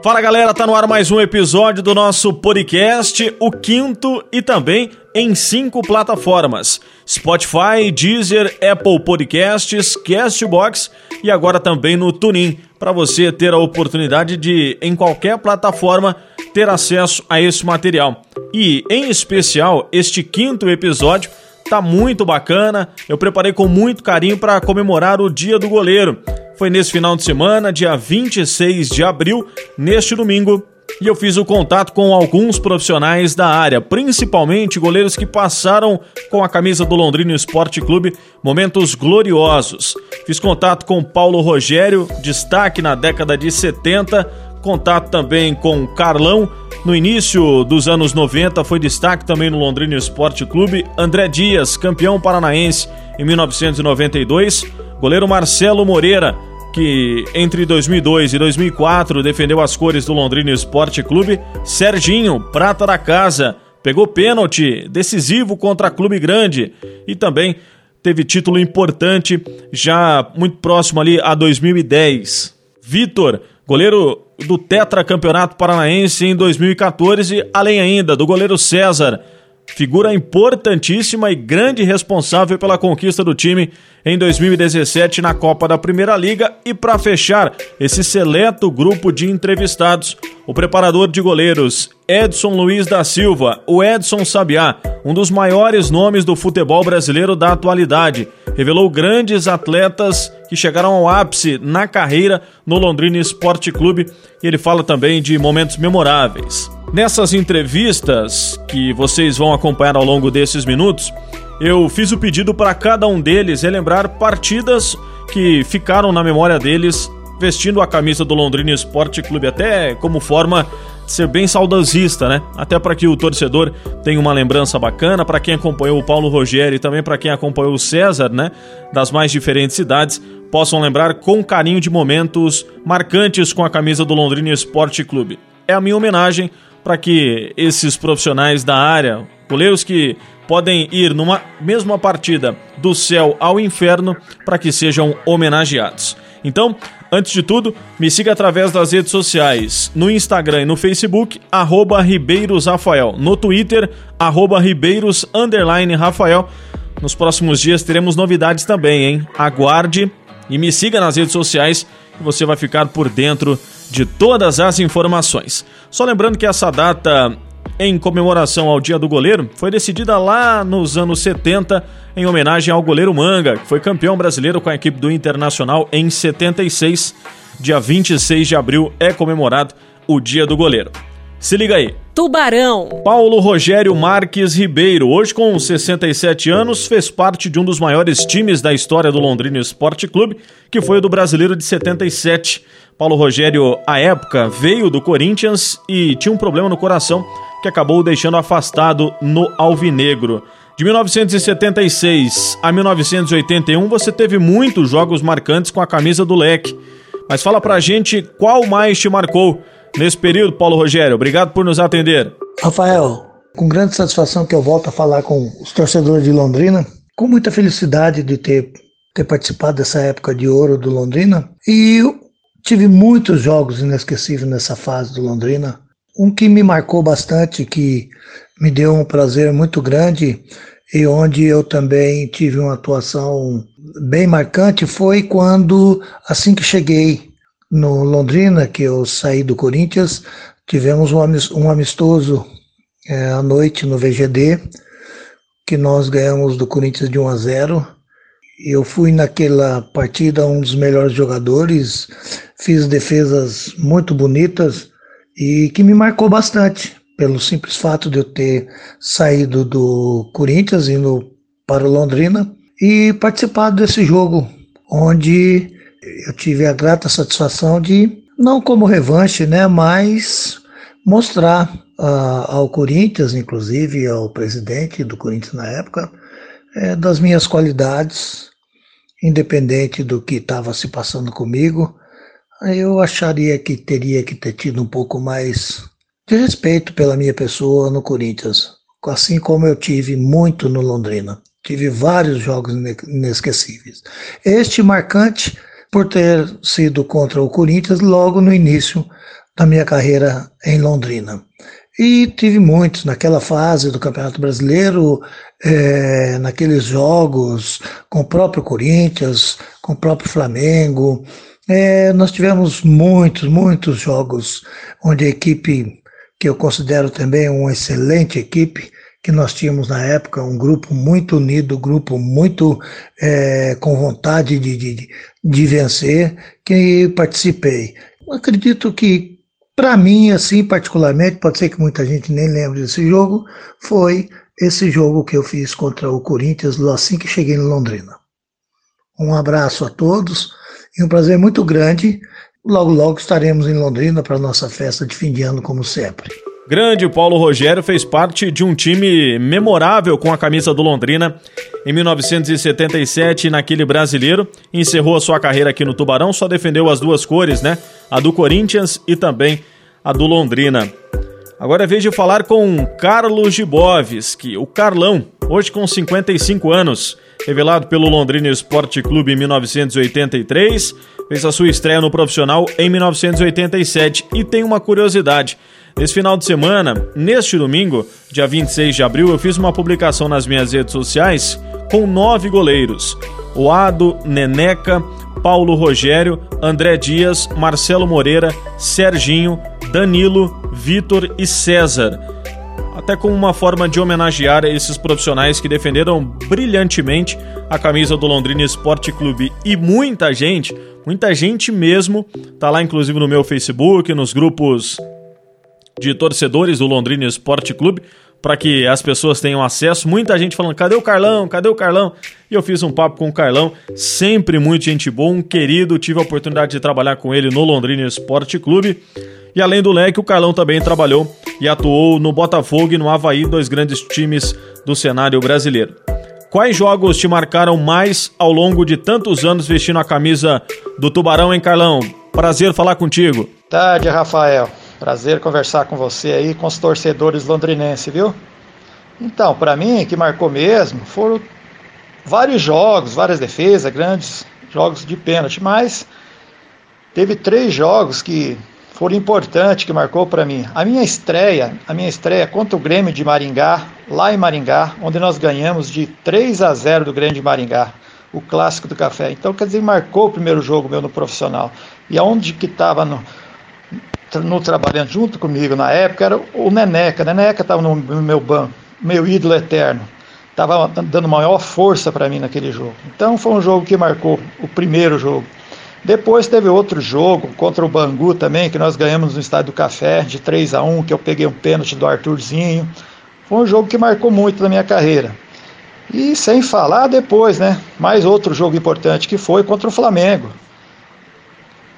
Fala galera, tá no ar mais um episódio do nosso podcast, o quinto e também em cinco plataformas: Spotify, Deezer, Apple Podcasts, Castbox e agora também no TuneIn, para você ter a oportunidade de, em qualquer plataforma, ter acesso a esse material. E, em especial, este quinto episódio tá muito bacana. Eu preparei com muito carinho para comemorar o Dia do Goleiro. Foi nesse final de semana, dia 26 de abril, neste domingo, e eu fiz o contato com alguns profissionais da área, principalmente goleiros que passaram com a camisa do Londrina Esporte Clube momentos gloriosos. Fiz contato com Paulo Rogério, destaque na década de 70, contato também com Carlão, no início dos anos 90 foi destaque também no Londrina Esporte Clube, André Dias, campeão paranaense em 1992, goleiro Marcelo Moreira, que entre 2002 e 2004 defendeu as cores do Londrina Esporte Clube, Serginho, prata da casa, pegou pênalti decisivo contra Clube Grande. E também teve título importante já muito próximo ali a 2010. Vitor, goleiro do tetracampeonato paranaense em 2014, além ainda do goleiro César, figura importantíssima e grande responsável pela conquista do time em 2017 na Copa da Primeira Liga. E para fechar esse seleto grupo de entrevistados, o preparador de goleiros Edson Luiz da Silva, o Edson Sabiá, um dos maiores nomes do futebol brasileiro da atualidade, revelou grandes atletas que chegaram ao ápice na carreira no Londrina Esporte Clube e ele fala também de momentos memoráveis. Nessas entrevistas que vocês vão acompanhar ao longo desses minutos, eu fiz o pedido para cada um deles relembrar partidas que ficaram na memória deles vestindo a camisa do Londrina Esporte Clube, até como forma ser bem saudosista, né? Até para que o torcedor tenha uma lembrança bacana, para quem acompanhou o Paulo Rogério e também para quem acompanhou o César, né? Das mais diferentes cidades, possam lembrar com carinho de momentos marcantes com a camisa do Londrina Esporte Clube. É a minha homenagem para que esses profissionais da área, goleiros que podem ir numa mesma partida do céu ao inferno, para que sejam homenageados. Então, antes de tudo, me siga através das redes sociais, no Instagram e no Facebook, arroba Ribeiros Rafael, no Twitter, arroba Ribeiros Rafael. Nos próximos dias teremos novidades também, hein? Aguarde e me siga nas redes sociais e você vai ficar por dentro de todas as informações. Só lembrando que essa data em comemoração ao Dia do Goleiro foi decidida lá nos anos 70 em homenagem ao goleiro Manga, que foi campeão brasileiro com a equipe do Internacional em 76. Dia 26 de abril é comemorado o Dia do Goleiro. Se liga aí. Tubarão. Paulo Rogério Marques Ribeiro, hoje com 67 anos, fez parte de um dos maiores times da história do Londrina Esporte Clube, que foi o do Brasileiro de 77. Paulo Rogério, à época, veio do Corinthians e tinha um problema no coração que acabou deixando afastado no Alvinegro. De 1976 a 1981, você teve muitos jogos marcantes com a camisa do Leque. Mas fala pra gente qual mais te marcou nesse período, Paulo Rogério. Obrigado por nos atender. Rafael, com grande satisfação que eu volto a falar com os torcedores de Londrina, com muita felicidade de ter, ter participado dessa época de ouro do Londrina. E Tive muitos jogos inesquecíveis nessa fase do Londrina. Um que me marcou bastante, que me deu um prazer muito grande e onde eu também tive uma atuação bem marcante foi quando, assim que cheguei no Londrina, que eu saí do Corinthians, tivemos um amistoso é, à noite no VGD, que nós ganhamos do Corinthians de 1 a 0 eu fui naquela partida um dos melhores jogadores, fiz defesas muito bonitas e que me marcou bastante, pelo simples fato de eu ter saído do Corinthians indo para o Londrina e participado desse jogo, onde eu tive a grata satisfação de, não como revanche, né, mas mostrar uh, ao Corinthians, inclusive ao presidente do Corinthians na época, é, das minhas qualidades independente do que estava se passando comigo, eu acharia que teria que ter tido um pouco mais de respeito pela minha pessoa no Corinthians, assim como eu tive muito no Londrina. Tive vários jogos inesquecíveis. Este marcante por ter sido contra o Corinthians logo no início da minha carreira em Londrina. E tive muitos naquela fase do Campeonato Brasileiro, é, naqueles jogos com o próprio Corinthians, com o próprio Flamengo. É, nós tivemos muitos, muitos jogos onde a equipe, que eu considero também uma excelente equipe, que nós tínhamos na época, um grupo muito unido, um grupo muito é, com vontade de, de, de vencer, que participei. acredito que para mim, assim, particularmente, pode ser que muita gente nem lembre desse jogo, foi esse jogo que eu fiz contra o Corinthians assim que cheguei em Londrina. Um abraço a todos e um prazer muito grande. Logo, logo estaremos em Londrina para a nossa festa de fim de ano, como sempre. Grande Paulo Rogério fez parte de um time memorável com a camisa do Londrina em 1977 naquele brasileiro. Encerrou a sua carreira aqui no Tubarão, só defendeu as duas cores, né? A do Corinthians e também a do Londrina. Agora é vez de falar com Carlos Gibovski, o Carlão, hoje com 55 anos, revelado pelo Londrina Esporte Clube em 1983, fez a sua estreia no profissional em 1987 e tem uma curiosidade. Nesse final de semana, neste domingo, dia 26 de abril, eu fiz uma publicação nas minhas redes sociais com nove goleiros: Oado, Neneca, Paulo Rogério, André Dias, Marcelo Moreira, Serginho, Danilo, Vitor e César. Até como uma forma de homenagear esses profissionais que defenderam brilhantemente a camisa do Londrina Esporte Clube. E muita gente, muita gente mesmo, tá lá inclusive no meu Facebook, nos grupos de torcedores do Londrina Esporte Clube, para que as pessoas tenham acesso. Muita gente falando: cadê o Carlão? Cadê o Carlão? E eu fiz um papo com o Carlão, sempre muito gente boa, um querido. Tive a oportunidade de trabalhar com ele no Londrina Esporte Clube. E além do leque, o Carlão também trabalhou e atuou no Botafogo e no Havaí, dois grandes times do cenário brasileiro. Quais jogos te marcaram mais ao longo de tantos anos vestindo a camisa do Tubarão, hein, Carlão? Prazer falar contigo. Tarde, Rafael. Prazer conversar com você aí, com os torcedores londrinenses, viu? Então, para mim, que marcou mesmo, foram vários jogos, várias defesas, grandes jogos de pênalti, mas teve três jogos que foram importantes, que marcou para mim. A minha estreia, a minha estreia contra o Grêmio de Maringá, lá em Maringá, onde nós ganhamos de 3 a 0 do Grêmio de Maringá, o clássico do café. Então, quer dizer, marcou o primeiro jogo meu no profissional. E aonde que estava no no trabalhando junto comigo na época era o Neneca. Neneca estava no, meu banco, meu ídolo eterno. Estava dando maior força para mim naquele jogo. Então foi um jogo que marcou o primeiro jogo. Depois teve outro jogo contra o Bangu também, que nós ganhamos no Estádio do Café, de 3 a 1 que eu peguei um pênalti do Arthurzinho. Foi um jogo que marcou muito na minha carreira. E sem falar depois, né? Mais outro jogo importante que foi contra o Flamengo.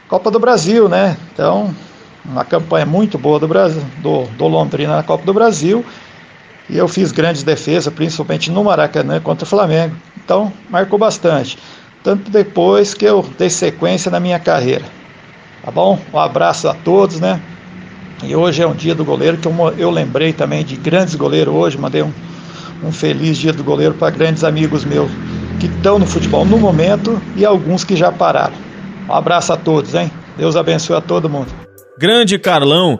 Copa do Brasil, né? Então, uma campanha muito boa do Brasil, do, do Londrina na Copa do Brasil. E eu fiz grandes defesas, principalmente no Maracanã contra o Flamengo. Então, marcou bastante. Tanto depois que eu dei sequência na minha carreira. Tá bom? Um abraço a todos, né? E hoje é um dia do goleiro que eu, eu lembrei também de grandes goleiros hoje. Mandei um, um feliz dia do goleiro para grandes amigos meus que estão no futebol no momento e alguns que já pararam. Um abraço a todos, hein? Deus abençoe a todo mundo. Grande Carlão,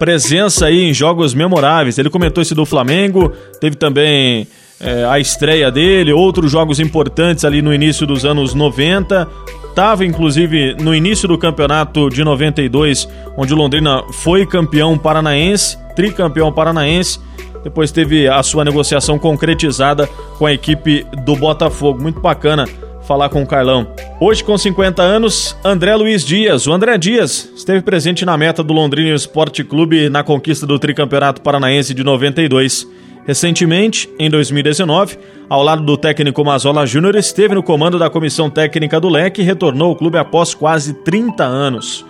presença aí em jogos memoráveis. Ele comentou esse do Flamengo, teve também é, a estreia dele, outros jogos importantes ali no início dos anos 90. Estava inclusive no início do campeonato de 92, onde o Londrina foi campeão paranaense, tricampeão paranaense. Depois teve a sua negociação concretizada com a equipe do Botafogo. Muito bacana falar com o Carlão. Hoje, com 50 anos, André Luiz Dias. O André Dias esteve presente na meta do Londrina Esporte Clube na conquista do tricampeonato paranaense de 92. Recentemente, em 2019, ao lado do técnico Mazola Júnior, esteve no comando da comissão técnica do Leque e retornou ao clube após quase 30 anos.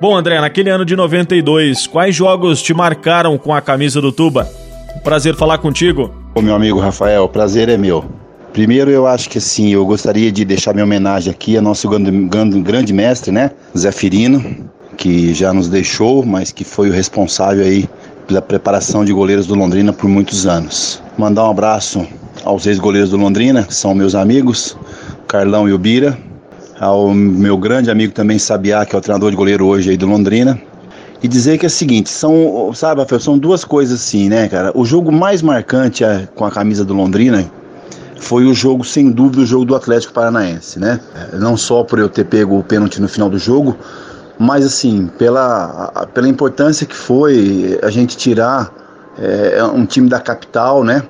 Bom, André, naquele ano de 92, quais jogos te marcaram com a camisa do Tuba? Prazer falar contigo. Ô meu amigo Rafael, o prazer é meu. Primeiro, eu acho que assim, eu gostaria de deixar minha homenagem aqui ao nosso grande, grande mestre, né? Zé Firino, que já nos deixou, mas que foi o responsável aí pela preparação de goleiros do Londrina por muitos anos. Mandar um abraço aos ex-goleiros do Londrina, que são meus amigos, Carlão e o Bira, ao meu grande amigo também Sabiá, que é o treinador de goleiro hoje aí do Londrina, e dizer que é o seguinte, são, sabe, são duas coisas assim, né, cara? O jogo mais marcante é, com a camisa do Londrina foi o jogo, sem dúvida, o jogo do Atlético Paranaense, né? Não só por eu ter pego o pênalti no final do jogo, mas assim, pela, pela importância que foi a gente tirar é, um time da capital, né?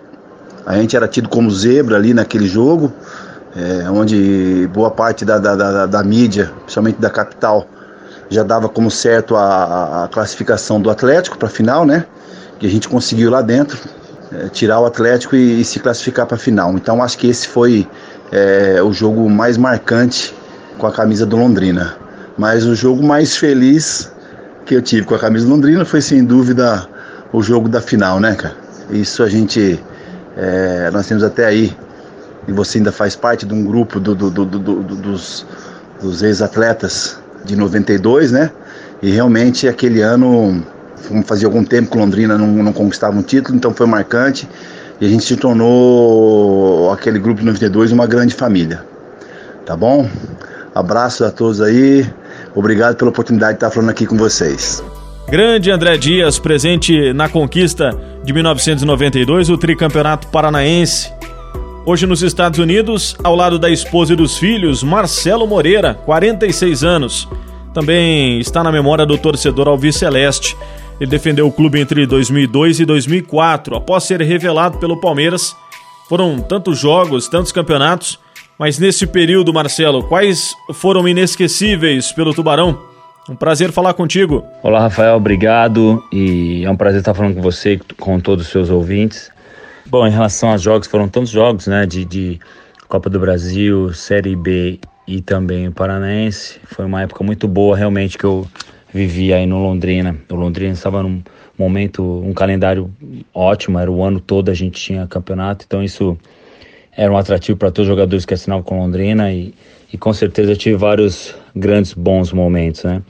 A gente era tido como zebra ali naquele jogo, é, onde boa parte da, da, da, da mídia, principalmente da capital, já dava como certo a, a classificação do Atlético para a final, né? Que a gente conseguiu lá dentro é, tirar o Atlético e, e se classificar para a final. Então acho que esse foi é, o jogo mais marcante com a camisa do Londrina. Mas o jogo mais feliz que eu tive com a camisa do Londrina foi sem dúvida o jogo da final, né, cara? Isso a gente. É, nós temos até aí, e você ainda faz parte de um grupo do, do, do, dos, dos ex-atletas de 92, né? E realmente aquele ano, fazia algum tempo que Londrina não, não conquistava um título, então foi marcante. E a gente se tornou, aquele grupo de 92, uma grande família. Tá bom? Abraço a todos aí. Obrigado pela oportunidade de estar falando aqui com vocês. Grande André Dias, presente na conquista de 1992, o tricampeonato paranaense. Hoje nos Estados Unidos, ao lado da esposa e dos filhos, Marcelo Moreira, 46 anos. Também está na memória do torcedor Alves Celeste. Ele defendeu o clube entre 2002 e 2004, após ser revelado pelo Palmeiras. Foram tantos jogos, tantos campeonatos, mas nesse período, Marcelo, quais foram inesquecíveis pelo Tubarão? Um prazer falar contigo. Olá, Rafael, obrigado. E é um prazer estar falando com você e com todos os seus ouvintes. Bom, em relação aos jogos, foram tantos jogos, né? De, de Copa do Brasil, Série B e também o Paranaense. Foi uma época muito boa, realmente, que eu vivi aí no Londrina. O Londrina estava num momento, um calendário ótimo, era o ano todo a gente tinha campeonato, então isso era um atrativo para todos os jogadores que assinavam com Londrina e e com certeza eu tive vários grandes bons momentos, né?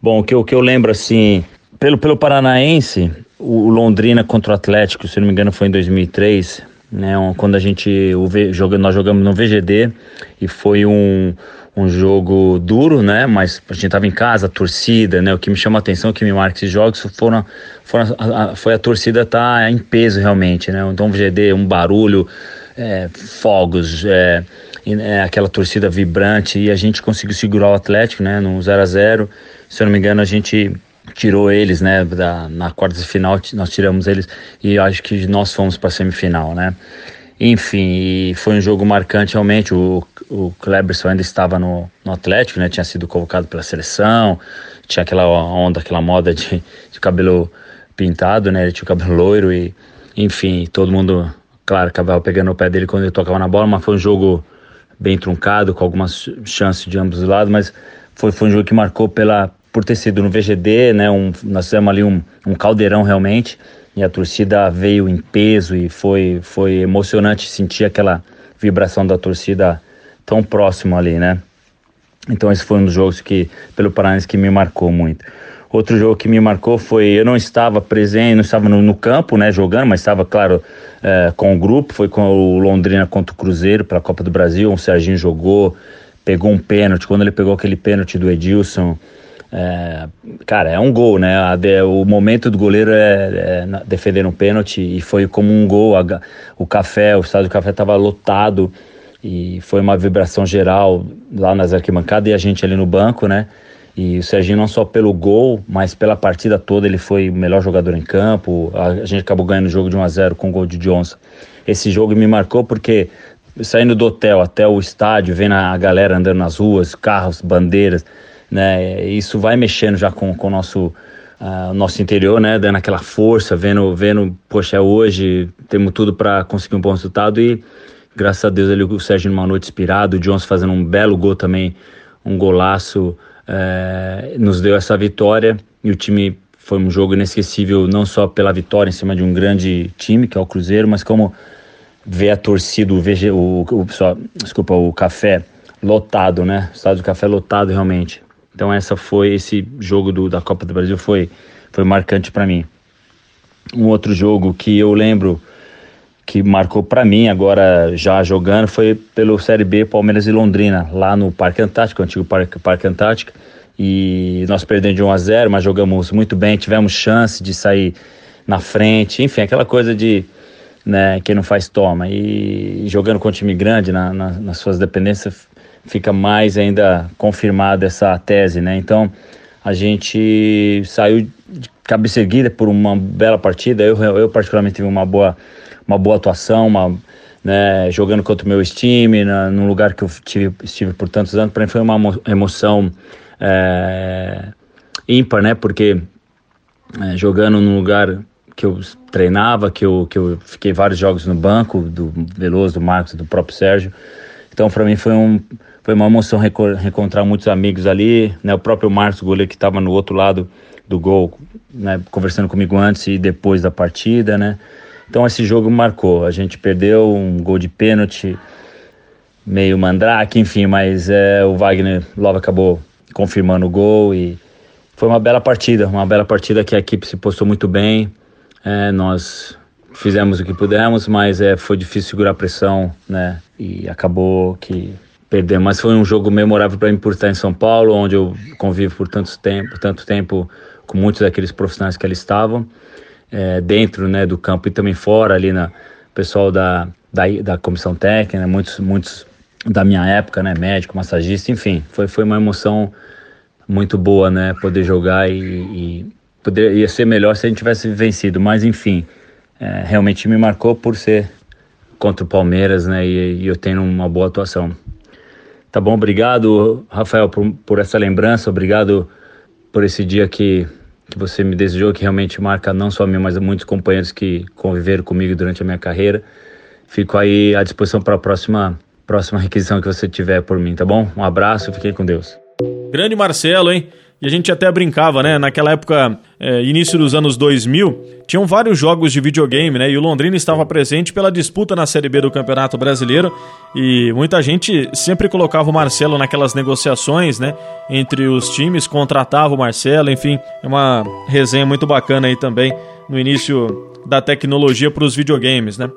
Bom, o que, o que eu lembro assim, pelo, pelo Paranaense, o Londrina contra o Atlético, se não me engano foi em 2003, né? Quando a gente, o, joga, nós jogamos no VGD e foi um, um jogo duro, né? Mas a gente estava em casa, a torcida, né? O que me chama a atenção, o que me marca esses jogos foram, foram a, a, foi a torcida tá em peso realmente, né? Então o VGD, um barulho, é, fogos, é, é, aquela torcida vibrante e a gente conseguiu segurar o Atlético, né, no 0 a 0 Se eu não me engano, a gente tirou eles, né, da, na quarta de final nós tiramos eles e acho que nós fomos para a semifinal, né. Enfim, foi um jogo marcante realmente. O, o Kleberson ainda estava no, no Atlético, né? Tinha sido convocado pela seleção, tinha aquela onda, aquela moda de, de cabelo pintado, né? Ele tinha o cabelo loiro e, enfim, todo mundo, claro, acabava pegando o pé dele quando ele tocava na bola, mas foi um jogo bem truncado, com algumas chances de ambos os lados, mas foi, foi um jogo que marcou pela, por ter sido no VGD, né? Um, nós fizemos ali um, um caldeirão realmente, e a torcida veio em peso e foi, foi emocionante sentir aquela vibração da torcida tão próximo ali, né? Então esse foi um dos jogos que, pelo Paraná que me marcou muito. Outro jogo que me marcou foi, eu não estava presente, não estava no, no campo, né, jogando, mas estava, claro, é, com o grupo, foi com o Londrina contra o Cruzeiro pela Copa do Brasil, o Serginho jogou, pegou um pênalti, quando ele pegou aquele pênalti do Edilson, é, cara, é um gol, né? o momento do goleiro é, é, defender um pênalti e foi como um gol. O café, o estádio do café estava lotado e foi uma vibração geral lá nas arquibancadas e a gente ali no banco, né? E o Serginho não só pelo gol, mas pela partida toda ele foi o melhor jogador em campo. A gente acabou ganhando o jogo de 1 a 0 com o gol de Johnson. Esse jogo me marcou porque saindo do hotel até o estádio, vendo a galera andando nas ruas, carros, bandeiras, né? Isso vai mexendo já com, o nosso uh, nosso interior, né? Dando aquela força, vendo, vendo, poxa, é hoje temos tudo para conseguir um bom resultado e graças a Deus ele o Sérgio numa noite inspirado, o Johnson fazendo um belo gol também, um golaço é, nos deu essa vitória e o time foi um jogo inesquecível não só pela vitória em cima de um grande time que é o Cruzeiro, mas como ver a torcida, o, o, o só, desculpa, o café lotado, né? O estádio do café lotado realmente. Então essa foi esse jogo do, da Copa do Brasil foi foi marcante para mim. Um outro jogo que eu lembro que marcou para mim agora já jogando foi pelo Série B Palmeiras e Londrina, lá no Parque Antártico, antigo Parque, Parque Antártico. e nós perdemos de 1 a 0, mas jogamos muito bem, tivemos chance de sair na frente, enfim, aquela coisa de né, quem não faz toma. E jogando com um time grande na, na, nas suas dependências fica mais ainda confirmada essa tese, né? Então a gente saiu de cabeça erguida por uma bela partida. Eu, eu particularmente tive uma boa, uma boa atuação, uma, né, jogando contra o meu time, na, num lugar que eu tive, estive por tantos anos. Para mim foi uma emoção é, ímpar, né? Porque é, jogando num lugar que eu treinava, que eu, que eu fiquei vários jogos no banco, do Veloso, do Marcos, do próprio Sérgio. Então, para mim foi, um, foi uma emoção reencontrar muitos amigos ali, né? O próprio Marcos, goleiro que estava no outro lado do gol, né? Conversando comigo antes e depois da partida, né? Então, esse jogo marcou. A gente perdeu um gol de pênalti, meio mandrake, enfim, mas é, o Wagner logo acabou confirmando o gol e foi uma bela partida, uma bela partida que a equipe se postou muito bem. É, nós fizemos o que pudemos, mas é, foi difícil segurar a pressão, né? E acabou que Mas foi um jogo memorável para mim por estar em São Paulo, onde eu convivo por tanto tempo, tanto tempo com muitos daqueles profissionais que ali estavam, é, dentro né, do campo e também fora, ali na pessoal da, da, da comissão técnica, né, muitos, muitos da minha época, né, médico, massagista, enfim, foi, foi uma emoção muito boa, né, poder jogar e, e poderia ser melhor se a gente tivesse vencido, mas enfim, é, realmente me marcou por ser contra o Palmeiras, né? E, e, eu tenho uma boa atuação. Tá bom, obrigado, Rafael, por, por essa lembrança, obrigado por esse dia que, que você me desejou, que realmente marca não só a mim, mas a muitos companheiros que conviveram comigo durante a minha carreira. Fico aí à disposição para a próxima, próxima requisição que você tiver por mim, tá bom? Um abraço, fiquem com Deus. Grande Marcelo, hein? E a gente até brincava, né? Naquela época, é, início dos anos 2000, tinham vários jogos de videogame, né? E o Londrina estava presente pela disputa na Série B do Campeonato Brasileiro. E muita gente sempre colocava o Marcelo naquelas negociações, né? Entre os times, contratava o Marcelo, enfim. É uma resenha muito bacana aí também no início da tecnologia para os videogames, né?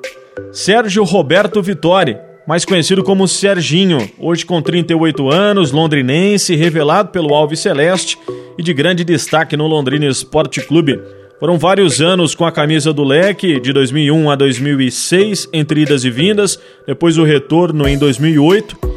Sérgio Roberto Vitória mais conhecido como Serginho, hoje com 38 anos, londrinense, revelado pelo Alves Celeste e de grande destaque no Londrina Esporte Clube. Foram vários anos com a camisa do Leque, de 2001 a 2006, entre idas e vindas, depois o retorno em 2008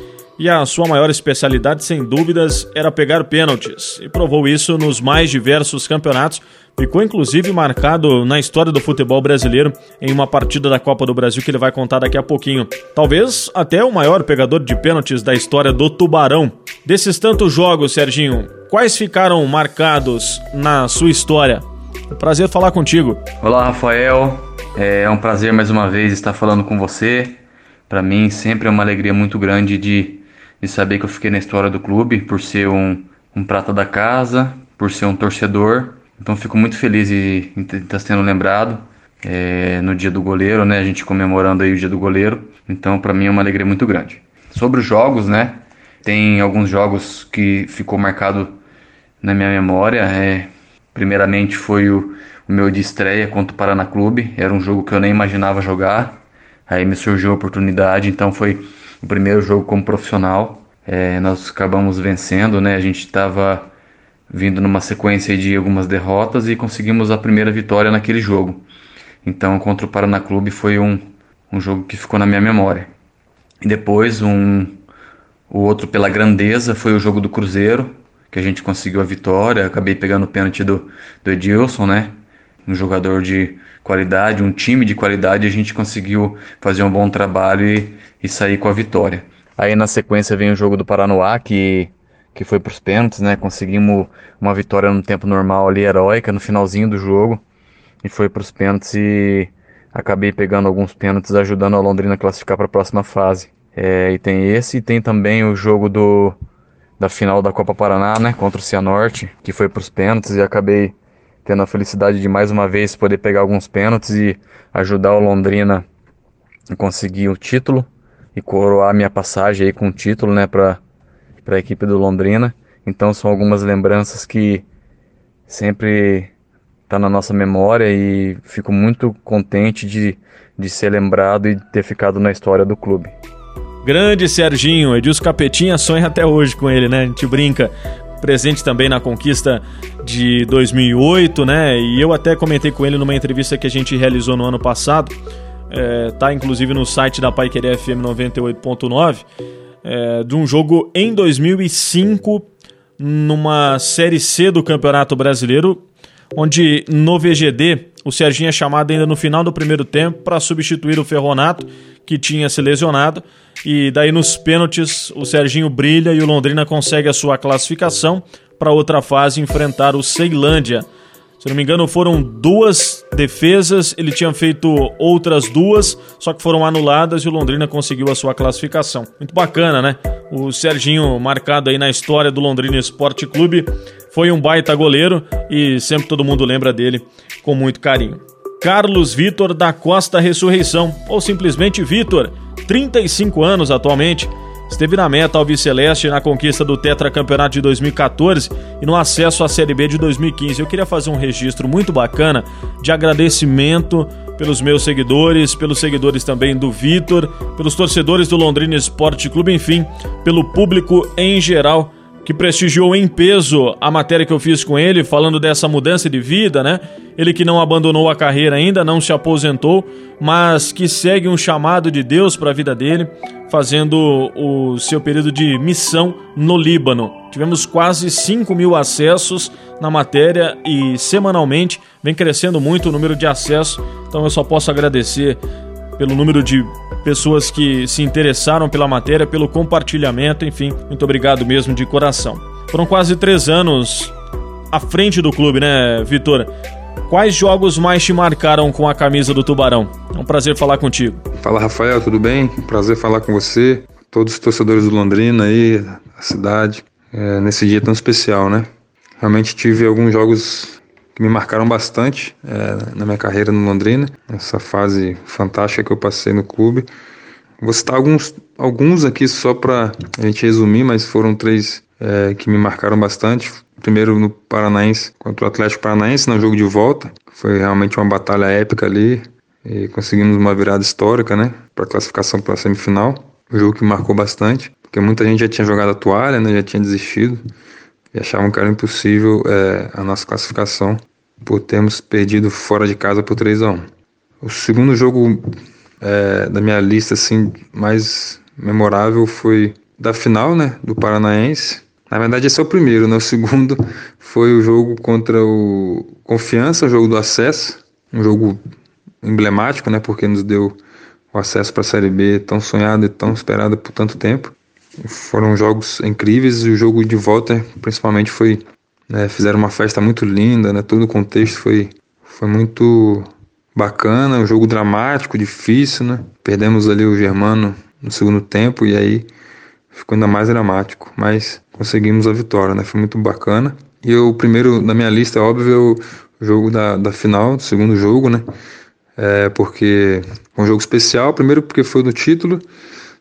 e a sua maior especialidade, sem dúvidas, era pegar pênaltis, e provou isso nos mais diversos campeonatos. Ficou inclusive marcado na história do futebol brasileiro em uma partida da Copa do Brasil que ele vai contar daqui a pouquinho. Talvez até o maior pegador de pênaltis da história do Tubarão. Desses tantos jogos, Serginho, quais ficaram marcados na sua história? É um prazer falar contigo. Olá, Rafael. É um prazer mais uma vez estar falando com você. Para mim, sempre é uma alegria muito grande de de saber que eu fiquei na história do clube por ser um, um prata da casa, por ser um torcedor. Então fico muito feliz em estar sendo lembrado é, no dia do goleiro, né? A gente comemorando aí o dia do goleiro. Então para mim é uma alegria muito grande. Sobre os jogos, né? Tem alguns jogos que ficou marcado na minha memória. É, primeiramente foi o, o meu de estreia contra o Paraná Clube. Era um jogo que eu nem imaginava jogar. Aí me surgiu a oportunidade, então foi o primeiro jogo como profissional. É, nós acabamos vencendo, né? A gente estava vindo numa sequência de algumas derrotas e conseguimos a primeira vitória naquele jogo. Então, contra o Paraná Clube foi um, um jogo que ficou na minha memória. E depois, um, o outro pela grandeza foi o jogo do Cruzeiro, que a gente conseguiu a vitória. Acabei pegando o pênalti do, do Edilson, né? Um jogador de qualidade, um time de qualidade. A gente conseguiu fazer um bom trabalho e e sair com a vitória. Aí na sequência vem o jogo do Paranoá, que, que foi para os pênaltis, né? Conseguimos uma vitória no tempo normal ali, heróica, no finalzinho do jogo. E foi para os pênaltis e acabei pegando alguns pênaltis, ajudando a Londrina a classificar para a próxima fase. É, e tem esse, e tem também o jogo do, da final da Copa Paraná, né? Contra o Cianorte, que foi para os pênaltis e acabei tendo a felicidade de mais uma vez poder pegar alguns pênaltis e ajudar o Londrina a conseguir o título e coroar minha passagem aí com o título, né, para a equipe do Londrina. Então são algumas lembranças que sempre tá na nossa memória e fico muito contente de, de ser lembrado e ter ficado na história do clube. Grande Serginho, Edilson Capetinha sonha até hoje com ele, né? A gente brinca. Presente também na conquista de 2008, né? E eu até comentei com ele numa entrevista que a gente realizou no ano passado, é, tá inclusive no site da Paiquerê FM 98.9, é, de um jogo em 2005 numa Série C do Campeonato Brasileiro, onde no VGD o Serginho é chamado ainda no final do primeiro tempo para substituir o Ferronato, que tinha se lesionado. E daí nos pênaltis o Serginho brilha e o Londrina consegue a sua classificação para outra fase enfrentar o Ceilândia. Se não me engano, foram duas defesas, ele tinha feito outras duas, só que foram anuladas e o Londrina conseguiu a sua classificação. Muito bacana, né? O Serginho, marcado aí na história do Londrina Esporte Clube, foi um baita goleiro e sempre todo mundo lembra dele com muito carinho. Carlos Vitor da Costa Ressurreição, ou simplesmente Vitor, 35 anos atualmente, esteve na meta Alviceleste na conquista do Tetracampeonato de 2014 e no acesso à Série B de 2015. Eu queria fazer um registro muito bacana de agradecimento pelos meus seguidores, pelos seguidores também do Vitor, pelos torcedores do Londrina Esporte Clube, enfim, pelo público em geral que prestigiou em peso a matéria que eu fiz com ele, falando dessa mudança de vida, né? Ele que não abandonou a carreira ainda, não se aposentou, mas que segue um chamado de Deus para a vida dele, fazendo o seu período de missão no Líbano. Tivemos quase 5 mil acessos na matéria e semanalmente vem crescendo muito o número de acessos, então eu só posso agradecer pelo número de pessoas que se interessaram pela matéria, pelo compartilhamento, enfim, muito obrigado mesmo de coração. Foram quase três anos à frente do clube, né, Vitor? Quais jogos mais te marcaram com a camisa do Tubarão? É um prazer falar contigo. Fala, Rafael, tudo bem? Prazer falar com você, todos os torcedores do Londrina aí, da cidade, é, nesse dia tão especial, né? Realmente tive alguns jogos que me marcaram bastante é, na minha carreira no Londrina, essa fase fantástica que eu passei no clube. Vou citar alguns, alguns aqui só para a gente resumir, mas foram três é, que me marcaram bastante. Primeiro no Paranaense contra o Atlético Paranaense, no jogo de volta. Foi realmente uma batalha épica ali. E conseguimos uma virada histórica, né? Para classificação para a semifinal. Jogo que marcou bastante, porque muita gente já tinha jogado a toalha, né? Já tinha desistido e achavam que era impossível é, a nossa classificação por termos perdido fora de casa por 3 a 1 O segundo jogo é, da minha lista assim mais memorável foi da final, né, do Paranaense. Na verdade, esse é o primeiro, né? O segundo foi o jogo contra o Confiança, o jogo do acesso, um jogo emblemático, né, porque nos deu o acesso para a Série B tão sonhado e tão esperado por tanto tempo. Foram jogos incríveis e o jogo de volta, principalmente, foi né, fizeram uma festa muito linda, né? Todo o contexto foi foi muito bacana, um jogo dramático, difícil, né? Perdemos ali o Germano no segundo tempo e aí ficou ainda mais dramático, mas conseguimos a vitória, né? Foi muito bacana. E o primeiro na minha lista, é óbvio, o jogo da, da final, do segundo jogo, né? É porque um jogo especial, primeiro porque foi do título,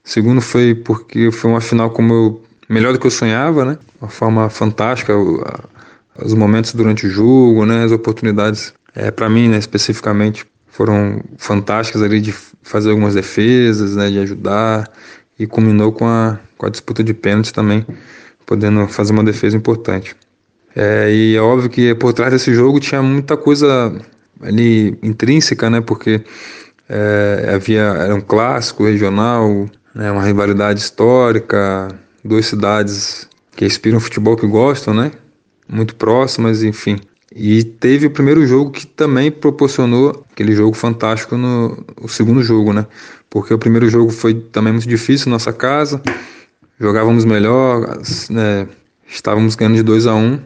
Segundo foi porque foi uma final como eu, melhor do que eu sonhava, né? Uma forma fantástica, os momentos durante o jogo, né? As oportunidades, é, para mim, né, especificamente, foram fantásticas ali de fazer algumas defesas, né? De ajudar e culminou com a, com a disputa de pênaltis também, podendo fazer uma defesa importante. É, e é óbvio que por trás desse jogo tinha muita coisa ali intrínseca, né? Porque é, havia era um clássico regional, né, uma rivalidade histórica, duas cidades que inspiram futebol que gostam, né? Muito próximas, enfim. E teve o primeiro jogo que também proporcionou aquele jogo fantástico no o segundo jogo, né? Porque o primeiro jogo foi também muito difícil nossa casa, jogávamos melhor, né? estávamos ganhando de 2 a 1 um,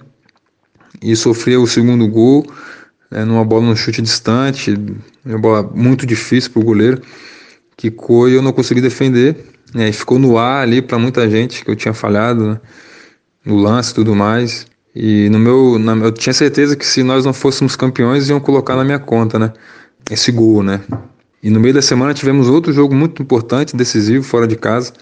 e sofria o segundo gol né? numa bola no chute distante, uma bola muito difícil para o goleiro quicou e eu não consegui defender. Né? E ficou no ar ali para muita gente que eu tinha falhado né? no lance e tudo mais. E no meu, na, eu tinha certeza que se nós não fôssemos campeões iam colocar na minha conta, né? Esse gol, né? E no meio da semana tivemos outro jogo muito importante, decisivo, fora de casa,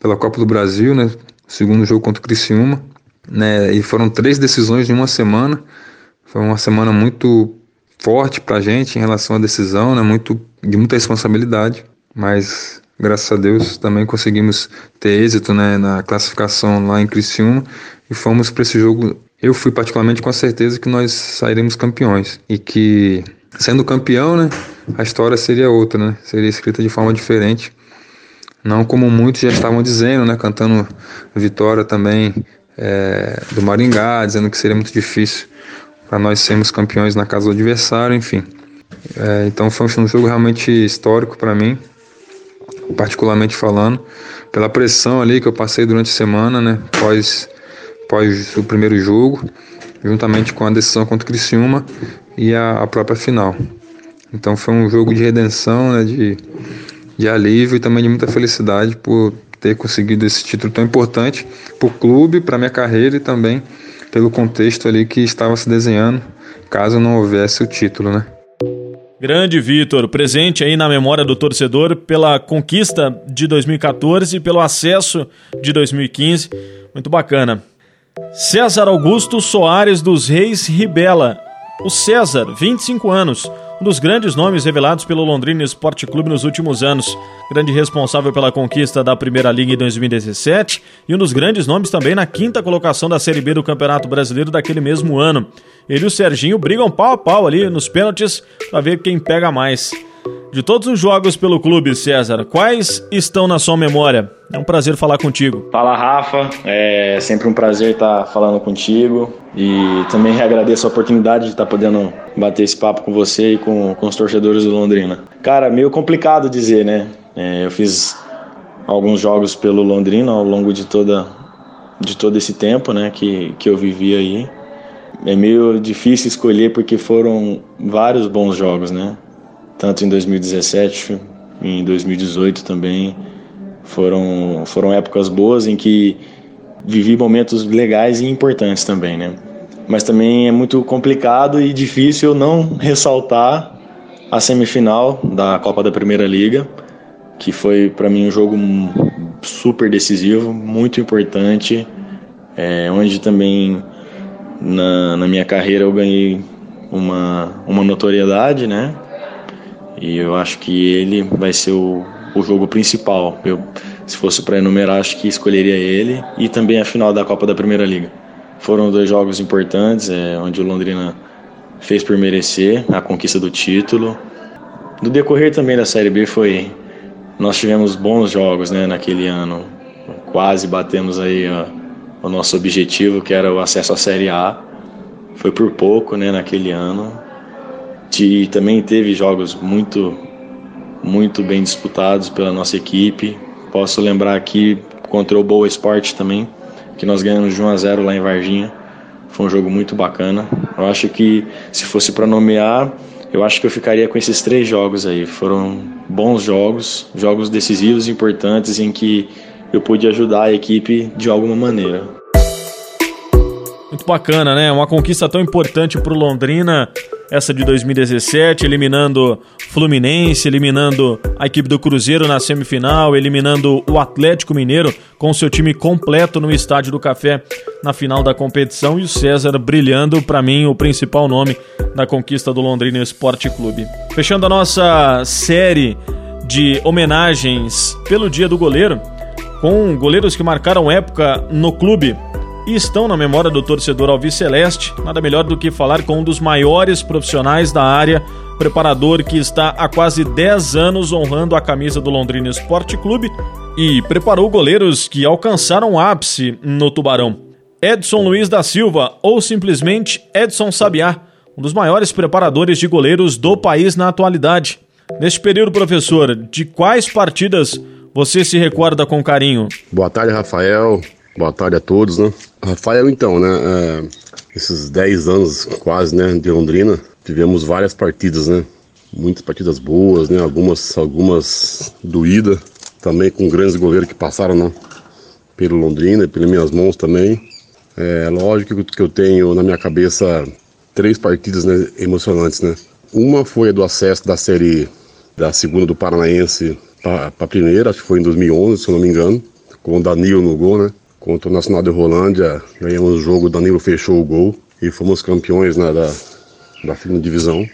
pela Copa do Brasil, né? O segundo jogo contra o Criciúma, né? E foram três decisões em uma semana. Foi uma semana muito forte pra gente em relação à decisão, né? Muito de muita responsabilidade mas graças a Deus também conseguimos ter êxito né, na classificação lá em Criciúma e fomos para esse jogo. Eu fui particularmente com a certeza que nós sairemos campeões e que sendo campeão, né, a história seria outra, né, seria escrita de forma diferente. Não como muitos já estavam dizendo, né, cantando vitória também é, do Maringá, dizendo que seria muito difícil para nós sermos campeões na casa do adversário, enfim. É, então foi um jogo realmente histórico para mim, particularmente falando, pela pressão ali que eu passei durante a semana, né, pós, pós o primeiro jogo, juntamente com a decisão contra o Criciúma e a, a própria final. Então foi um jogo de redenção, né, de, de alívio e também de muita felicidade por ter conseguido esse título tão importante para o clube, para minha carreira e também pelo contexto ali que estava se desenhando, caso não houvesse o título, né? Grande Vitor, presente aí na memória do torcedor pela conquista de 2014 e pelo acesso de 2015. Muito bacana. César Augusto Soares dos Reis Ribela. O César, 25 anos, um dos grandes nomes revelados pelo Londrina Esporte Clube nos últimos anos. Grande responsável pela conquista da Primeira Liga em 2017 e um dos grandes nomes também na quinta colocação da Série B do Campeonato Brasileiro daquele mesmo ano. Ele e o Serginho brigam pau a pau ali nos pênaltis para ver quem pega mais. De todos os jogos pelo clube, César, quais estão na sua memória? É um prazer falar contigo. Fala, Rafa. É sempre um prazer estar falando contigo. E também agradeço a oportunidade de estar podendo bater esse papo com você e com, com os torcedores do Londrina. Cara, meio complicado dizer, né? É, eu fiz alguns jogos pelo Londrina ao longo de toda de todo esse tempo, né, que, que eu vivi aí. É meio difícil escolher porque foram vários bons jogos, né? Tanto em 2017 e em 2018 também. Foram, foram épocas boas em que vivi momentos legais e importantes também, né? Mas também é muito complicado e difícil não ressaltar a semifinal da Copa da Primeira Liga, que foi para mim um jogo super decisivo, muito importante, é, onde também na, na minha carreira eu ganhei uma, uma notoriedade, né? E eu acho que ele vai ser o, o jogo principal. Eu, se fosse para enumerar, acho que escolheria ele e também a final da Copa da Primeira Liga. Foram dois jogos importantes, é, onde o Londrina fez por merecer a conquista do título. Do decorrer também da Série B foi nós tivemos bons jogos, né, naquele ano. Quase batemos aí ó, o nosso objetivo, que era o acesso à Série A. Foi por pouco, né, naquele ano, e também teve jogos muito, muito bem disputados pela nossa equipe. Posso lembrar aqui contra o Boa Esporte também, que nós ganhamos de 1 a 0 lá em Varginha. Foi um jogo muito bacana. Eu acho que se fosse para nomear, eu acho que eu ficaria com esses três jogos aí. Foram bons jogos, jogos decisivos, importantes, em que eu pude ajudar a equipe de alguma maneira. Muito bacana, né? Uma conquista tão importante para o Londrina essa de 2017, eliminando Fluminense, eliminando a equipe do Cruzeiro na semifinal, eliminando o Atlético Mineiro com seu time completo no Estádio do Café na final da competição e o César brilhando, para mim, o principal nome da conquista do Londrina Esporte Clube. Fechando a nossa série de homenagens pelo Dia do Goleiro, com goleiros que marcaram época no clube e estão na memória do torcedor alviceleste. Nada melhor do que falar com um dos maiores profissionais da área, preparador que está há quase 10 anos honrando a camisa do Londrina Esporte Clube e preparou goleiros que alcançaram ápice no Tubarão. Edson Luiz da Silva, ou simplesmente Edson Sabiá, um dos maiores preparadores de goleiros do país na atualidade. Neste período, professor, de quais partidas você se recorda com carinho? Boa tarde, Rafael. Boa tarde a todos, né? Rafael, então, né? É, esses 10 anos quase, né, de Londrina, tivemos várias partidas, né? Muitas partidas boas, né? Algumas, algumas doídas, também com grandes goleiros que passaram, né? Pelo Londrina, pelas minhas mãos também. É lógico que eu tenho na minha cabeça três partidas né, emocionantes, né? Uma foi a do acesso da série da segunda do Paranaense para a primeira, acho que foi em 2011, se eu não me engano, com o Danilo no gol, né? Contra o Nacional de Rolândia, ganhamos o jogo, Danilo fechou o gol e fomos campeões né, da, da segunda divisão.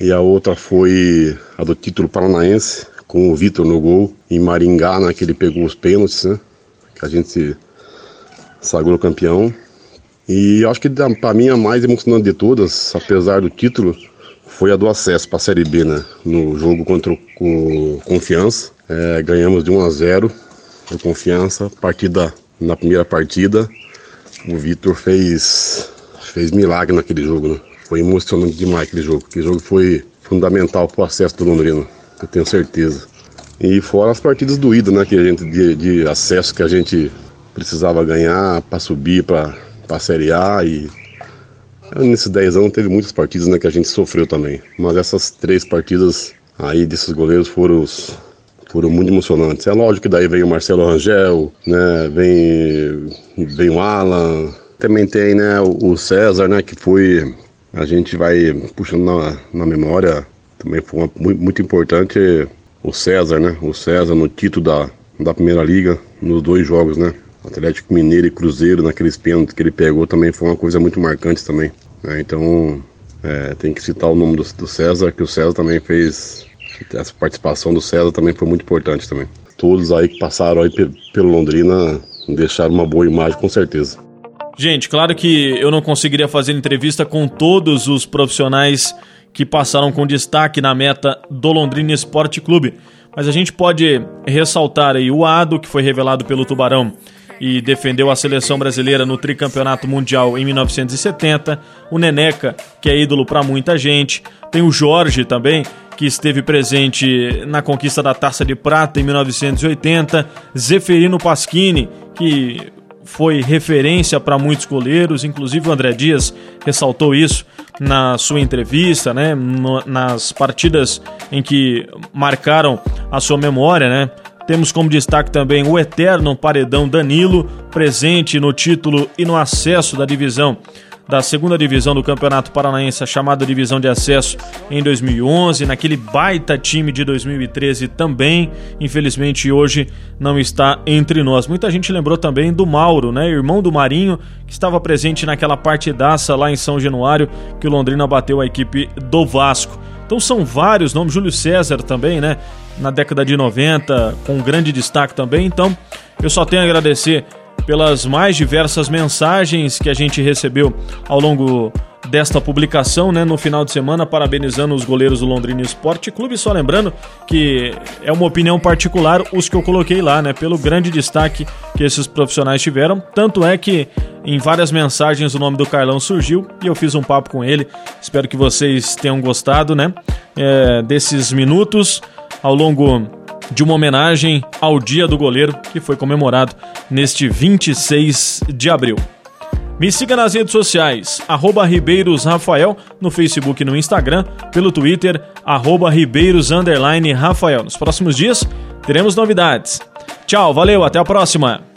E a outra foi a do título paranaense, com o Vitor no gol. Em Maringá, né, que ele pegou os pênaltis, né? Que a gente sagrou campeão. E acho que para mim a mais emocionante de todas, apesar do título, foi a do acesso para a Série B, né? No jogo contra o Confiança. É, ganhamos de 1 a 0 o Confiança. Partida na primeira partida, o Vitor fez fez milagre naquele jogo, né? Foi emocionante demais aquele jogo. Aquele jogo foi fundamental para o acesso do Londrina, eu tenho certeza. E fora as partidas doídas, né? Que a gente de, de acesso que a gente precisava ganhar para subir para a Série A e nesses 10 anos teve muitas partidas né, que a gente sofreu também. Mas essas três partidas aí desses goleiros foram, os, foram muito emocionantes. É lógico que daí vem o Marcelo Rangel, né, vem, vem o Alan, também tem né, o César, né, que foi, a gente vai puxando na, na memória, também foi uma, muito, muito importante o César, né, o César no título da, da Primeira Liga, nos dois jogos, né. Atlético Mineiro e Cruzeiro, naqueles pênaltis que ele pegou, também foi uma coisa muito marcante também. Né? Então, é, tem que citar o nome do, do, César, que o César também fez. Essa participação do César também foi muito importante também. Todos aí que passaram aí pelo Londrina deixaram uma boa imagem, com certeza. Gente, claro que eu não conseguiria fazer entrevista com todos os profissionais que passaram com destaque na meta do Londrina Esporte Clube, mas a gente pode ressaltar aí o Ado, que foi revelado pelo Tubarão e defendeu a seleção brasileira no tricampeonato mundial em 1970, o Neneca, que é ídolo para muita gente, tem o Jorge também, que esteve presente na conquista da Taça de Prata em 1980, Zeferino Pasquini, que foi referência para muitos goleiros, inclusive o André Dias ressaltou isso na sua entrevista, né, nas partidas em que marcaram a sua memória, né? Temos como destaque também o eterno paredão Danilo, presente no título e no acesso da divisão da segunda divisão do Campeonato Paranaense, a chamada divisão de acesso em 2011, naquele baita time de 2013 também, infelizmente hoje não está entre nós. Muita gente lembrou também do Mauro, né, irmão do Marinho, que estava presente naquela partidaça lá em São Januário que o Londrina bateu a equipe do Vasco. Então são vários nomes, Júlio César também, né? Na década de 90, com grande destaque também. Então, eu só tenho a agradecer pelas mais diversas mensagens que a gente recebeu ao longo desta publicação, né, no final de semana, parabenizando os goleiros do Londrina Esporte Clube. Só lembrando que é uma opinião particular os que eu coloquei lá, né, pelo grande destaque que esses profissionais tiveram. Tanto é que em várias mensagens o nome do Carlão surgiu e eu fiz um papo com ele. Espero que vocês tenham gostado, né, é, desses minutos ao longo de uma homenagem ao Dia do Goleiro, que foi comemorado neste 26 de abril. Me siga nas redes sociais, arroba Ribeiros Rafael, no Facebook e no Instagram, pelo Twitter, arroba Ribeiros Rafael. Nos próximos dias teremos novidades. Tchau, valeu, até a próxima!